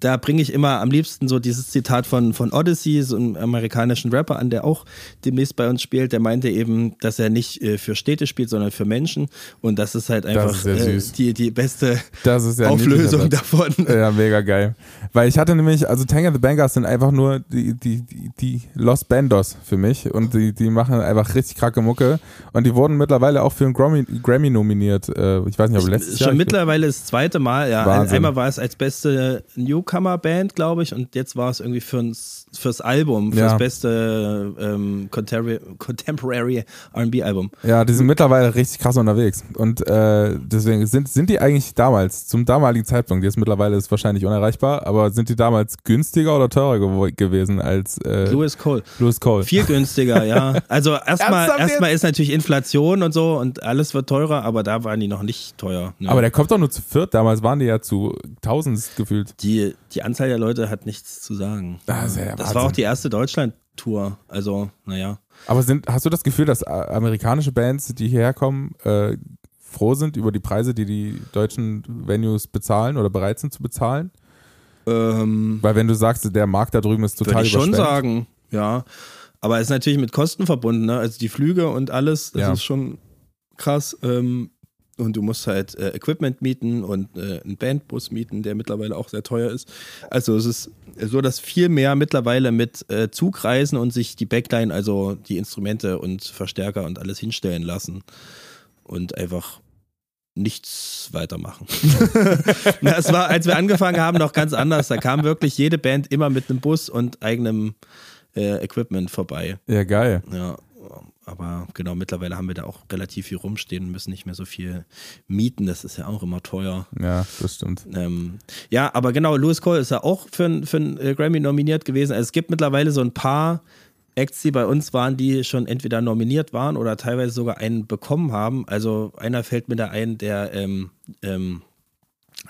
da bringe ich immer am liebsten so dieses Zitat von, von Odyssey, so einem amerikanischen Rapper an, der auch demnächst bei uns spielt. Der meinte eben, dass er nicht äh, für Städte spielt, sondern für Menschen. Und das ist halt einfach ist äh, die, die beste ja Auflösung davon. Ja, mega geil. Weil ich hatte nämlich, also Tank and the Bangers sind einfach nur die, die, die, die Los Bandos für mich und die, die machen einfach richtig kranke Mucke. Und die wurden mittlerweile auch für einen Grammy, Grammy nominiert. Äh, ich weiß nicht, ob letztes Schon Jahr. Schon mittlerweile das zweite Mal, ja. Wahnsinn. Einmal war es als beste Newcomer-Band, glaube ich, und jetzt war es irgendwie fürs, fürs Album, fürs ja. beste ähm, Contemporary RB-Album. Ja, die sind mittlerweile richtig krass unterwegs. Und äh, deswegen sind, sind die eigentlich damals, zum damaligen Zeitpunkt, jetzt mittlerweile ist wahrscheinlich unerreichbar, aber sind die damals günstiger oder teurer gew gewesen als äh, Louis Cole? Louis Cole. Viel günstiger, ja. Also erstmal erstmal ist natürlich Inflation und so und alles wird teurer, aber da waren die noch nicht teuer. Ne? Aber der kommt doch nur zu viert, damals waren die ja zu tausend gefühlt. Die die, Anzahl der Leute hat nichts zu sagen. Das, ja das war auch die erste Deutschland-Tour. Also, naja. Aber sind, hast du das Gefühl, dass amerikanische Bands, die hierher kommen, äh, froh sind über die Preise, die die deutschen Venues bezahlen oder bereit sind zu bezahlen? Ähm, Weil wenn du sagst, der Markt da drüben ist total Würde ich schon sagen, ja. Aber es ist natürlich mit Kosten verbunden, ne? Also die Flüge und alles, das ja. ist schon krass. Ähm, und du musst halt äh, Equipment mieten und äh, einen Bandbus mieten, der mittlerweile auch sehr teuer ist. Also es ist so, dass viel mehr mittlerweile mit äh, Zugreisen und sich die Backline, also die Instrumente und Verstärker und alles hinstellen lassen und einfach nichts weitermachen. das war, als wir angefangen haben, noch ganz anders. Da kam wirklich jede Band immer mit einem Bus und eigenem äh, Equipment vorbei. Ja, geil. Ja, aber genau, mittlerweile haben wir da auch relativ viel rumstehen und müssen nicht mehr so viel mieten. Das ist ja auch immer teuer. Ja, das stimmt. Ähm, ja, aber genau, Louis Cole ist ja auch für, für einen äh, Grammy nominiert gewesen. Also es gibt mittlerweile so ein paar Acts, die bei uns waren, die schon entweder nominiert waren oder teilweise sogar einen bekommen haben. Also einer fällt mir da ein, der ähm, ähm,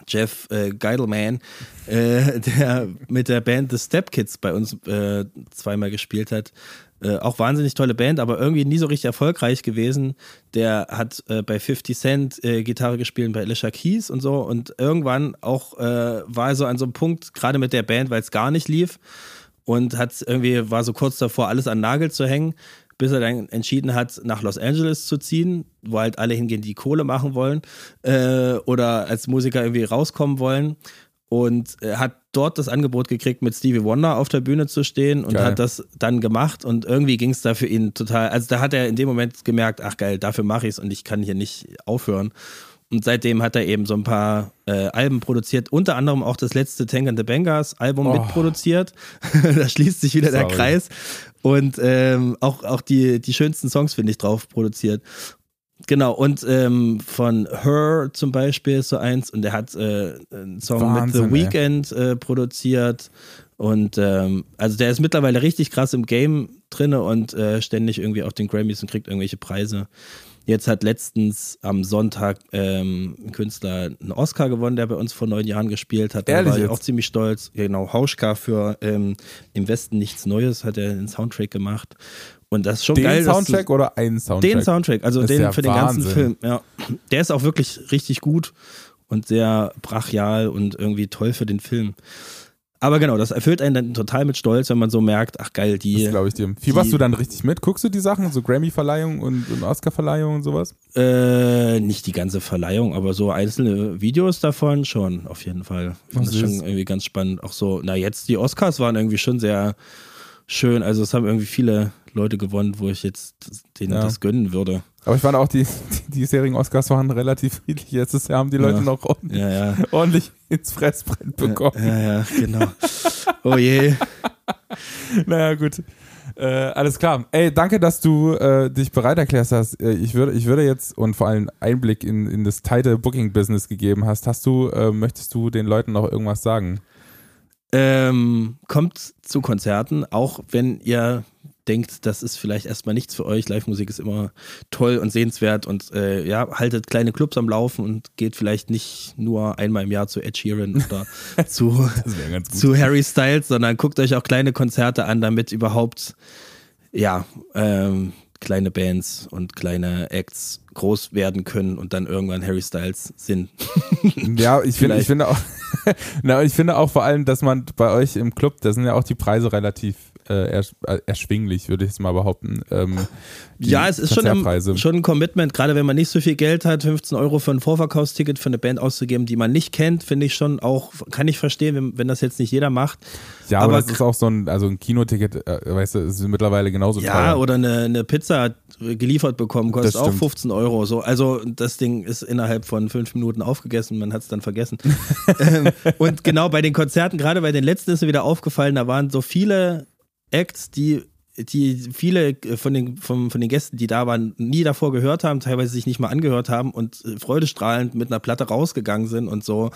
Jeff äh, Geidelman, äh, der mit der Band The Step Kids bei uns äh, zweimal gespielt hat. Äh, auch wahnsinnig tolle Band, aber irgendwie nie so richtig erfolgreich gewesen. Der hat äh, bei 50 Cent äh, Gitarre gespielt, bei Alicia Keys und so. Und irgendwann auch war er so an so einem Punkt, gerade mit der Band, weil es gar nicht lief. Und hat irgendwie, war so kurz davor, alles an Nagel zu hängen, bis er dann entschieden hat, nach Los Angeles zu ziehen, wo halt alle hingehen, die Kohle machen wollen äh, oder als Musiker irgendwie rauskommen wollen und er hat dort das Angebot gekriegt, mit Stevie Wonder auf der Bühne zu stehen und geil. hat das dann gemacht und irgendwie ging es da für ihn total, also da hat er in dem Moment gemerkt, ach geil, dafür mache ich es und ich kann hier nicht aufhören. Und seitdem hat er eben so ein paar äh, Alben produziert, unter anderem auch das letzte Tank and the Bangers Album oh. mitproduziert. da schließt sich wieder Sorry. der Kreis. Und ähm, auch, auch die, die schönsten Songs, finde ich, drauf produziert. Genau, und ähm, von Her zum Beispiel ist so eins und er hat äh, einen Song Wahnsinn, mit The Weeknd äh, produziert und ähm, also der ist mittlerweile richtig krass im Game drinne und äh, ständig irgendwie auf den Grammys und kriegt irgendwelche Preise. Jetzt hat letztens am Sonntag ähm, ein Künstler einen Oscar gewonnen, der bei uns vor neun Jahren gespielt hat. Da war ich auch ziemlich stolz. Genau, Hauschka für ähm, Im Westen nichts Neues hat er den Soundtrack gemacht. Und das ist schon den geil. Den Soundtrack oder einen Soundtrack? Den Soundtrack, also den ja für den Wahnsinn. ganzen Film. Ja. Der ist auch wirklich richtig gut und sehr brachial und irgendwie toll für den Film. Aber genau, das erfüllt einen dann total mit Stolz, wenn man so merkt, ach geil, die. Das glaube ich dir. Fieberst du dann richtig mit? Guckst du die Sachen, so Grammy-Verleihung und, und Oscar-Verleihung und sowas? Äh, nicht die ganze Verleihung, aber so einzelne Videos davon schon, auf jeden Fall. Ich finde das schon irgendwie ganz spannend. Auch so, na jetzt, die Oscars waren irgendwie schon sehr schön. Also es haben irgendwie viele Leute gewonnen, wo ich jetzt denen ja. das gönnen würde. Aber ich fand auch, die, die diesjährigen Oscars waren relativ friedlich. Letztes Jahr haben die Leute ja. noch ordentlich, ja, ja. ordentlich ins Fressbrett bekommen. Ja, ja, genau. oh je. naja, gut. Äh, alles klar. Ey, danke, dass du äh, dich bereit erklärt hast. Äh, ich, würde, ich würde jetzt und vor allem Einblick in, in das tighte Booking-Business gegeben hast. Hast du, äh, möchtest du den Leuten noch irgendwas sagen? Ähm, kommt zu Konzerten, auch wenn ihr denkt, das ist vielleicht erstmal nichts für euch. Live-Musik ist immer toll und sehenswert und äh, ja, haltet kleine Clubs am Laufen und geht vielleicht nicht nur einmal im Jahr zu Ed Sheeran oder zu, zu Harry Styles, sondern guckt euch auch kleine Konzerte an, damit überhaupt ja, ähm, kleine Bands und kleine Acts groß werden können und dann irgendwann Harry Styles sind. ja, ich finde, ich finde auch, na, ich finde auch vor allem, dass man bei euch im Club, da sind ja auch die Preise relativ äh, äh, erschwinglich, würde ich es mal behaupten. Ähm, ja, es ist schon ein, schon ein Commitment, gerade wenn man nicht so viel Geld hat, 15 Euro für ein Vorverkaufsticket für eine Band auszugeben, die man nicht kennt, finde ich schon auch, kann ich verstehen, wenn, wenn das jetzt nicht jeder macht. Ja, aber, aber das ist auch so ein, also ein Kinoticket, äh, weißt du, ist mittlerweile genauso ja, teuer. Ja, oder eine, eine Pizza geliefert bekommen, kostet auch 15 Euro. So, also das Ding ist innerhalb von fünf Minuten aufgegessen, man hat es dann vergessen. ähm, und genau bei den Konzerten, gerade bei den letzten ist mir wieder aufgefallen, da waren so viele Acts, die die viele von den, von, von den Gästen, die da waren, nie davor gehört haben, teilweise sich nicht mal angehört haben und äh, freudestrahlend mit einer Platte rausgegangen sind und so.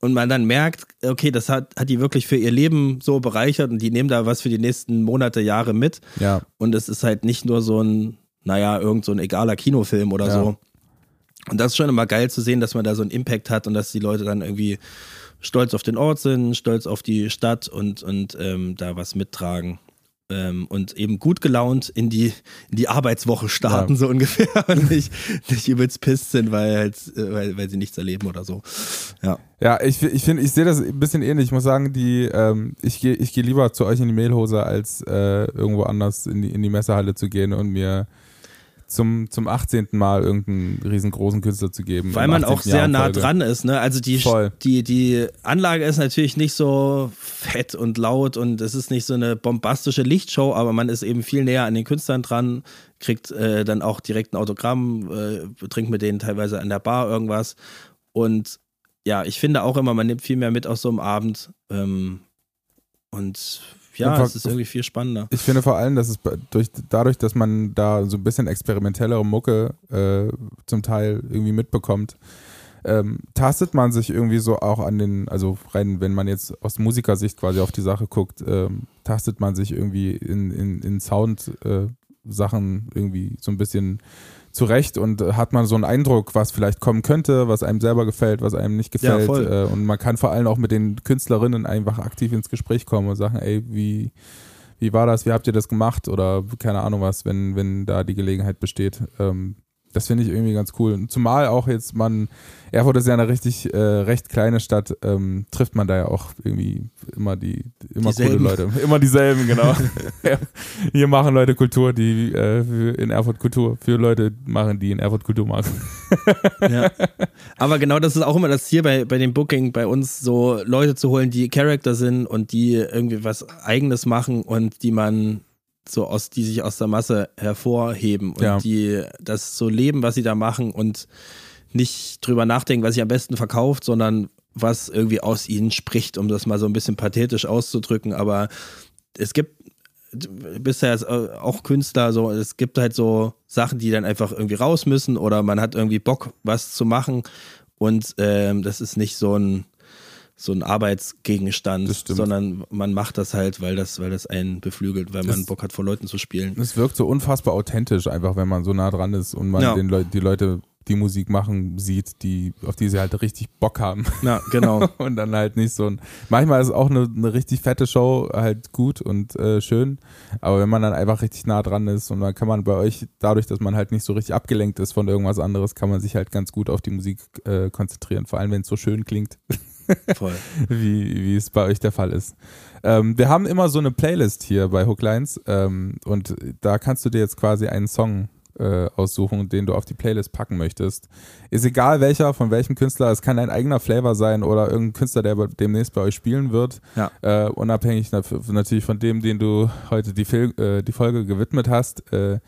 Und man dann merkt, okay, das hat, hat die wirklich für ihr Leben so bereichert und die nehmen da was für die nächsten Monate, Jahre mit. Ja. Und es ist halt nicht nur so ein, naja, irgend so ein egaler Kinofilm oder ja. so. Und das ist schon immer geil zu sehen, dass man da so einen Impact hat und dass die Leute dann irgendwie stolz auf den Ort sind, stolz auf die Stadt und, und ähm, da was mittragen. Ähm, und eben gut gelaunt in die, in die Arbeitswoche starten, ja. so ungefähr, und nicht, nicht übelst pisst sind, weil, halt, weil, weil sie nichts erleben oder so. Ja, ja ich, ich finde, ich sehe das ein bisschen ähnlich. Ich muss sagen, die, ähm, ich gehe ich geh lieber zu euch in die Mailhose, als äh, irgendwo anders in die, in die Messehalle zu gehen und mir zum, zum 18. Mal irgendeinen riesengroßen Künstler zu geben. Weil man auch sehr nah dran ist, ne? Also die, die, die Anlage ist natürlich nicht so fett und laut und es ist nicht so eine bombastische Lichtshow, aber man ist eben viel näher an den Künstlern dran, kriegt äh, dann auch direkt ein Autogramm, äh, trinkt mit denen teilweise an der Bar irgendwas. Und ja, ich finde auch immer, man nimmt viel mehr mit aus so einem Abend. Ähm, und ja, es ist irgendwie viel spannender. Ich finde vor allem, dass es durch, dadurch, dass man da so ein bisschen experimentellere Mucke äh, zum Teil irgendwie mitbekommt, ähm, tastet man sich irgendwie so auch an den, also rein, wenn man jetzt aus Musikersicht quasi auf die Sache guckt, ähm, tastet man sich irgendwie in, in, in Sound-Sachen äh, irgendwie so ein bisschen zurecht und äh, hat man so einen Eindruck, was vielleicht kommen könnte, was einem selber gefällt, was einem nicht gefällt. Ja, äh, und man kann vor allem auch mit den Künstlerinnen einfach aktiv ins Gespräch kommen und sagen, ey, wie, wie war das, wie habt ihr das gemacht oder keine Ahnung was, wenn, wenn da die Gelegenheit besteht. Ähm, das finde ich irgendwie ganz cool. Zumal auch jetzt man, Erfurt ist ja eine richtig äh, recht kleine Stadt, ähm, trifft man da ja auch irgendwie immer die, immer dieselben. coole Leute. Immer dieselben, genau. ja. Hier machen Leute Kultur, die äh, in Erfurt Kultur für Leute machen, die in Erfurt Kultur machen. ja. Aber genau das ist auch immer das Ziel bei, bei dem Booking bei uns, so Leute zu holen, die Charakter sind und die irgendwie was Eigenes machen und die man so aus, die sich aus der Masse hervorheben und ja. die das so leben, was sie da machen und nicht drüber nachdenken, was sich am besten verkauft, sondern was irgendwie aus ihnen spricht, um das mal so ein bisschen pathetisch auszudrücken. Aber es gibt bisher auch Künstler, so es gibt halt so Sachen, die dann einfach irgendwie raus müssen oder man hat irgendwie Bock, was zu machen und ähm, das ist nicht so ein so ein Arbeitsgegenstand, sondern man macht das halt, weil das, weil das einen beflügelt, weil man es, Bock hat, vor Leuten zu spielen. Es wirkt so unfassbar authentisch, einfach wenn man so nah dran ist und man ja. den Le die Leute die Musik machen sieht, die, auf die sie halt richtig Bock haben. Ja, genau. und dann halt nicht so ein. Manchmal ist auch eine, eine richtig fette Show halt gut und äh, schön, aber wenn man dann einfach richtig nah dran ist und dann kann man bei euch, dadurch, dass man halt nicht so richtig abgelenkt ist von irgendwas anderes, kann man sich halt ganz gut auf die Musik äh, konzentrieren, vor allem wenn es so schön klingt. Voll. wie, wie es bei euch der Fall ist. Ähm, wir haben immer so eine Playlist hier bei Hooklines ähm, und da kannst du dir jetzt quasi einen Song äh, aussuchen, den du auf die Playlist packen möchtest. Ist egal welcher, von welchem Künstler, es kann ein eigener Flavor sein oder irgendein Künstler, der demnächst bei euch spielen wird. Ja. Äh, unabhängig natürlich von dem, den du heute die, Fil äh, die Folge gewidmet hast. Äh,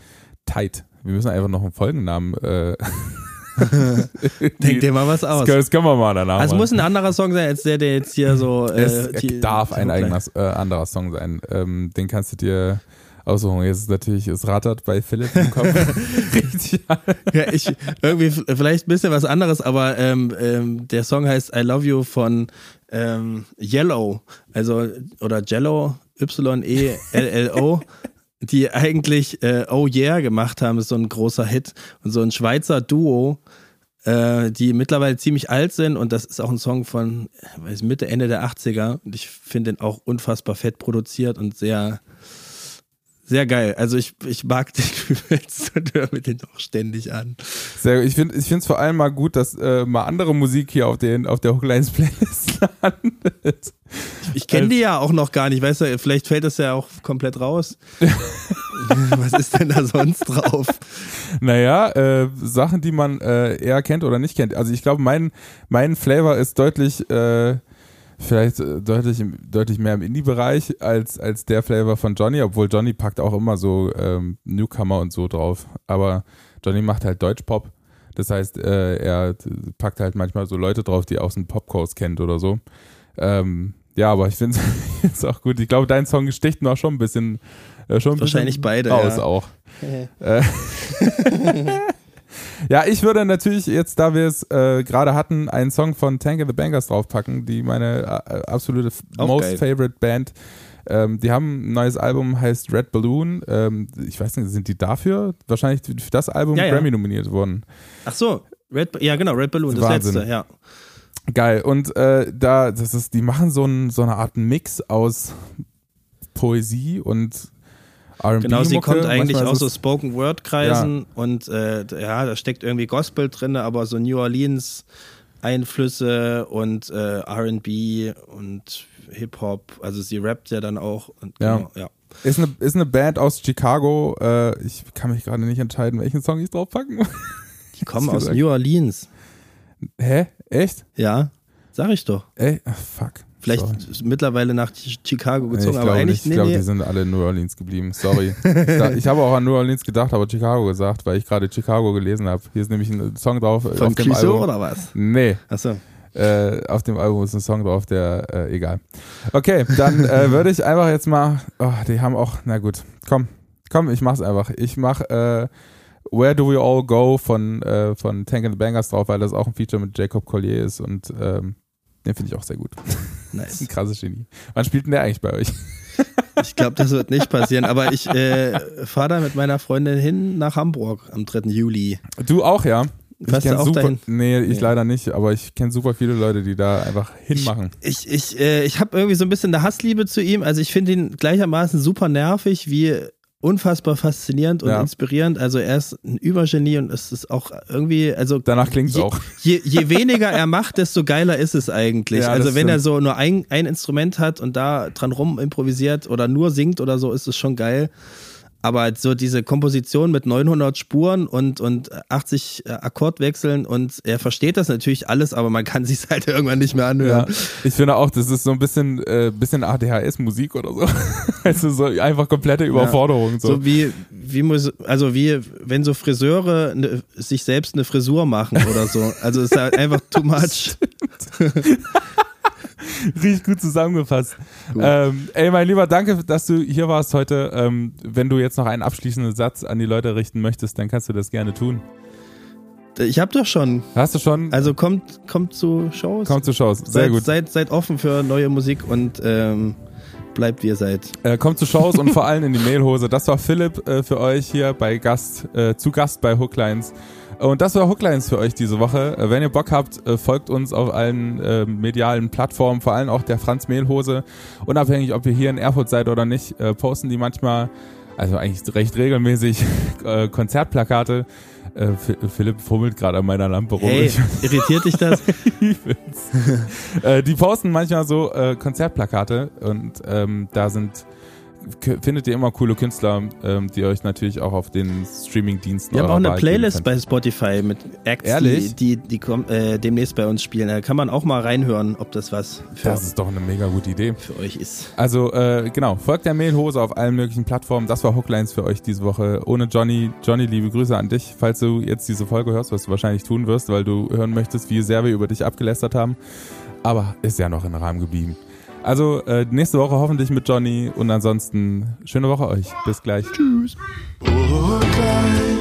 Tight. Wir müssen einfach noch einen Folgennamen äh, Denk dir mal was aus. Das können wir mal danach. Also es muss ein anderer Song sein, als der, der jetzt hier so. Äh, es die, darf ein eigener äh, anderer Song sein. Ähm, den kannst du dir aussuchen. Jetzt ist natürlich, es rattert bei Philipp im Kopf. Richtig. ja, ich, irgendwie vielleicht ein bisschen was anderes, aber ähm, ähm, der Song heißt I Love You von ähm, Yellow. Also, oder Jello, Y-E-L-L-O. Die eigentlich äh, Oh Yeah gemacht haben, ist so ein großer Hit. Und so ein Schweizer Duo, äh, die mittlerweile ziemlich alt sind und das ist auch ein Song von weiß, Mitte, Ende der 80er und ich finde den auch unfassbar fett produziert und sehr, sehr geil. Also ich, ich mag den jetzt und höre mir den auch ständig an. Sehr gut. Ich finde ich es vor allem mal gut, dass äh, mal andere Musik hier auf, den, auf der Hooklines Playlist landet. Ich kenne die ja auch noch gar nicht, weißt du, vielleicht fällt das ja auch komplett raus. Was ist denn da sonst drauf? Naja, äh, Sachen, die man äh, eher kennt oder nicht kennt. Also ich glaube, mein, mein Flavor ist deutlich, äh, vielleicht äh, deutlich, deutlich mehr im Indie-Bereich als, als der Flavor von Johnny, obwohl Johnny packt auch immer so ähm, Newcomer und so drauf. Aber Johnny macht halt Deutschpop. Das heißt, äh, er packt halt manchmal so Leute drauf, die aus dem Popcoast kennt oder so. Ähm, ja, aber ich finde es auch gut. Ich glaube, dein Song sticht noch schon ein bisschen, äh, schon ein Wahrscheinlich bisschen beide, raus ja. auch. Äh, ja, ich würde natürlich jetzt, da wir es äh, gerade hatten, einen Song von Tank and the Bangers draufpacken, die meine äh, absolute Auch most geil. favorite Band. Ähm, die haben ein neues Album, heißt Red Balloon. Ähm, ich weiß nicht, sind die dafür wahrscheinlich für das Album Ja, ja. Grammy nominiert worden? Ach so, Red, ja genau, Red Balloon, das Wahnsinn. letzte, ja. Geil. Und äh, da, das ist, die machen so, ein, so eine Art Mix aus Poesie und R&B. Genau, sie kommt eigentlich aus so Spoken Word Kreisen und äh, ja, da steckt irgendwie Gospel drin, aber so New Orleans Einflüsse und äh, R&B und Hip Hop, also sie rappt ja dann auch und Ja. genau, ja. Ist eine, ist eine Band aus Chicago. Äh, ich kann mich gerade nicht entscheiden, welchen Song ich draufpacken. Die kommen aus. New Orleans. Hä? Echt? Ja, sag ich doch. Ey, ach, fuck. Vielleicht Sorry. mittlerweile nach Ch- Chicago Nee, gezogen, ich aber eigentlich nicht. Ich nee, glaube, nee. die sind alle in New Orleans geblieben. Sorry. ich, habe auch an New Orleans gedacht, aber Chicago gesagt, weil ich gerade Chicago gelesen habe. Hier ist nämlich ein Song drauf. äh, von auf dem Album. oder was? Nee, Achso. äh, auf dem Album ist ein Song drauf, der, äh, egal. Okay, dann äh, würde ich einfach jetzt mal, oh, die haben auch, na gut, komm, komm, ich mach's einfach. Ich mach äh, Where Do We All Go von, äh, von Tank and the Bangers drauf, weil das auch ein Feature mit Jacob Collier ist und ähm, den finde ich auch sehr gut. Das ist ein Nice. krasses Genie. Wann spielt denn der eigentlich bei euch? Ich glaube, das wird nicht passieren, aber ich äh, fahre da mit meiner Freundin hin nach Hamburg am 3. Juli. Du auch, ja? Ich Fährst du auch super, dahin? Nee, ich Nee. leider nicht, aber ich kenne super viele Leute, die da einfach hinmachen. Ich, ich, äh, ich habe irgendwie so ein bisschen eine Hassliebe zu ihm. Also ich finde ihn gleichermaßen super nervig wie unfassbar faszinierend und Ja. inspirierend. Also er ist ein Übergenie und es ist auch irgendwie, also Danach klingt's je, auch. Je, je weniger er macht, desto geiler ist es eigentlich. Ja, also wenn er so nur ein, ein Instrument hat und da dran rum improvisiert oder nur singt oder so, ist es schon geil. Aber so diese Komposition mit 900 Spuren und, und 80 Akkordwechseln und er versteht das natürlich alles, aber man kann sich halt irgendwann nicht mehr Ja, anhören. ich finde auch, das ist so ein bisschen, äh, bisschen ADHS-Musik oder so. also so einfach komplette Überforderung. So. So wie, wie muss, also wie, wenn so Friseure ne, sich selbst eine Frisur machen oder so. Also es ist halt einfach too much. Richtig gut zusammengefasst. Ähm, ey, mein Lieber, danke, dass du hier warst heute. Ähm, wenn du jetzt noch einen abschließenden Satz an die Leute richten möchtest, dann kannst du das gerne tun. Ich hab doch schon. Hast du schon? Also kommt, kommt zu Shows. Kommt zu Shows. Sehr seid, gut. Seid, seid offen für neue Musik und ähm, bleibt wie ihr seid. Äh, kommt zu Shows und vor allem in die Mailhose. Das war Philipp äh, für euch hier bei Gast, äh, zu Gast bei Hooklines. Und das war Hooklines für euch diese Woche. Äh, wenn ihr Bock habt, äh, folgt uns auf allen äh, medialen Plattformen, vor allem auch der Franz Mehlhose. Unabhängig, ob ihr hier in Erfurt seid oder nicht, äh, posten die manchmal, also eigentlich recht regelmäßig, äh, Konzertplakate. Philipp fummelt gerade an meiner Lampe rum. Hey, irritiert dich das? die posten manchmal so Konzertplakate und ähm, da sind findet ihr immer coole Künstler, ähm, die euch natürlich auch auf den Streaming-Diensten Wir haben auch eine Wahl Playlist bei Spotify mit Acts, Ehrlich? die, die, die komm, äh, demnächst bei uns spielen. Da kann man auch mal reinhören, ob das was für, Das ist doch eine mega gute Idee. für euch ist. Also äh, genau, folgt der Mailhose auf allen möglichen Plattformen. Das war Hooklines für euch diese Woche. Ohne Johnny. Johnny, liebe Grüße an dich, falls du jetzt diese Folge hörst, was du wahrscheinlich tun wirst, weil du hören möchtest, wie sehr wir über dich abgelästert haben. Aber ist ja noch im Rahmen geblieben. Also äh, nächste Woche hoffentlich mit Johnny und ansonsten schöne Woche euch. Bis gleich. Tschüss. Hooklines.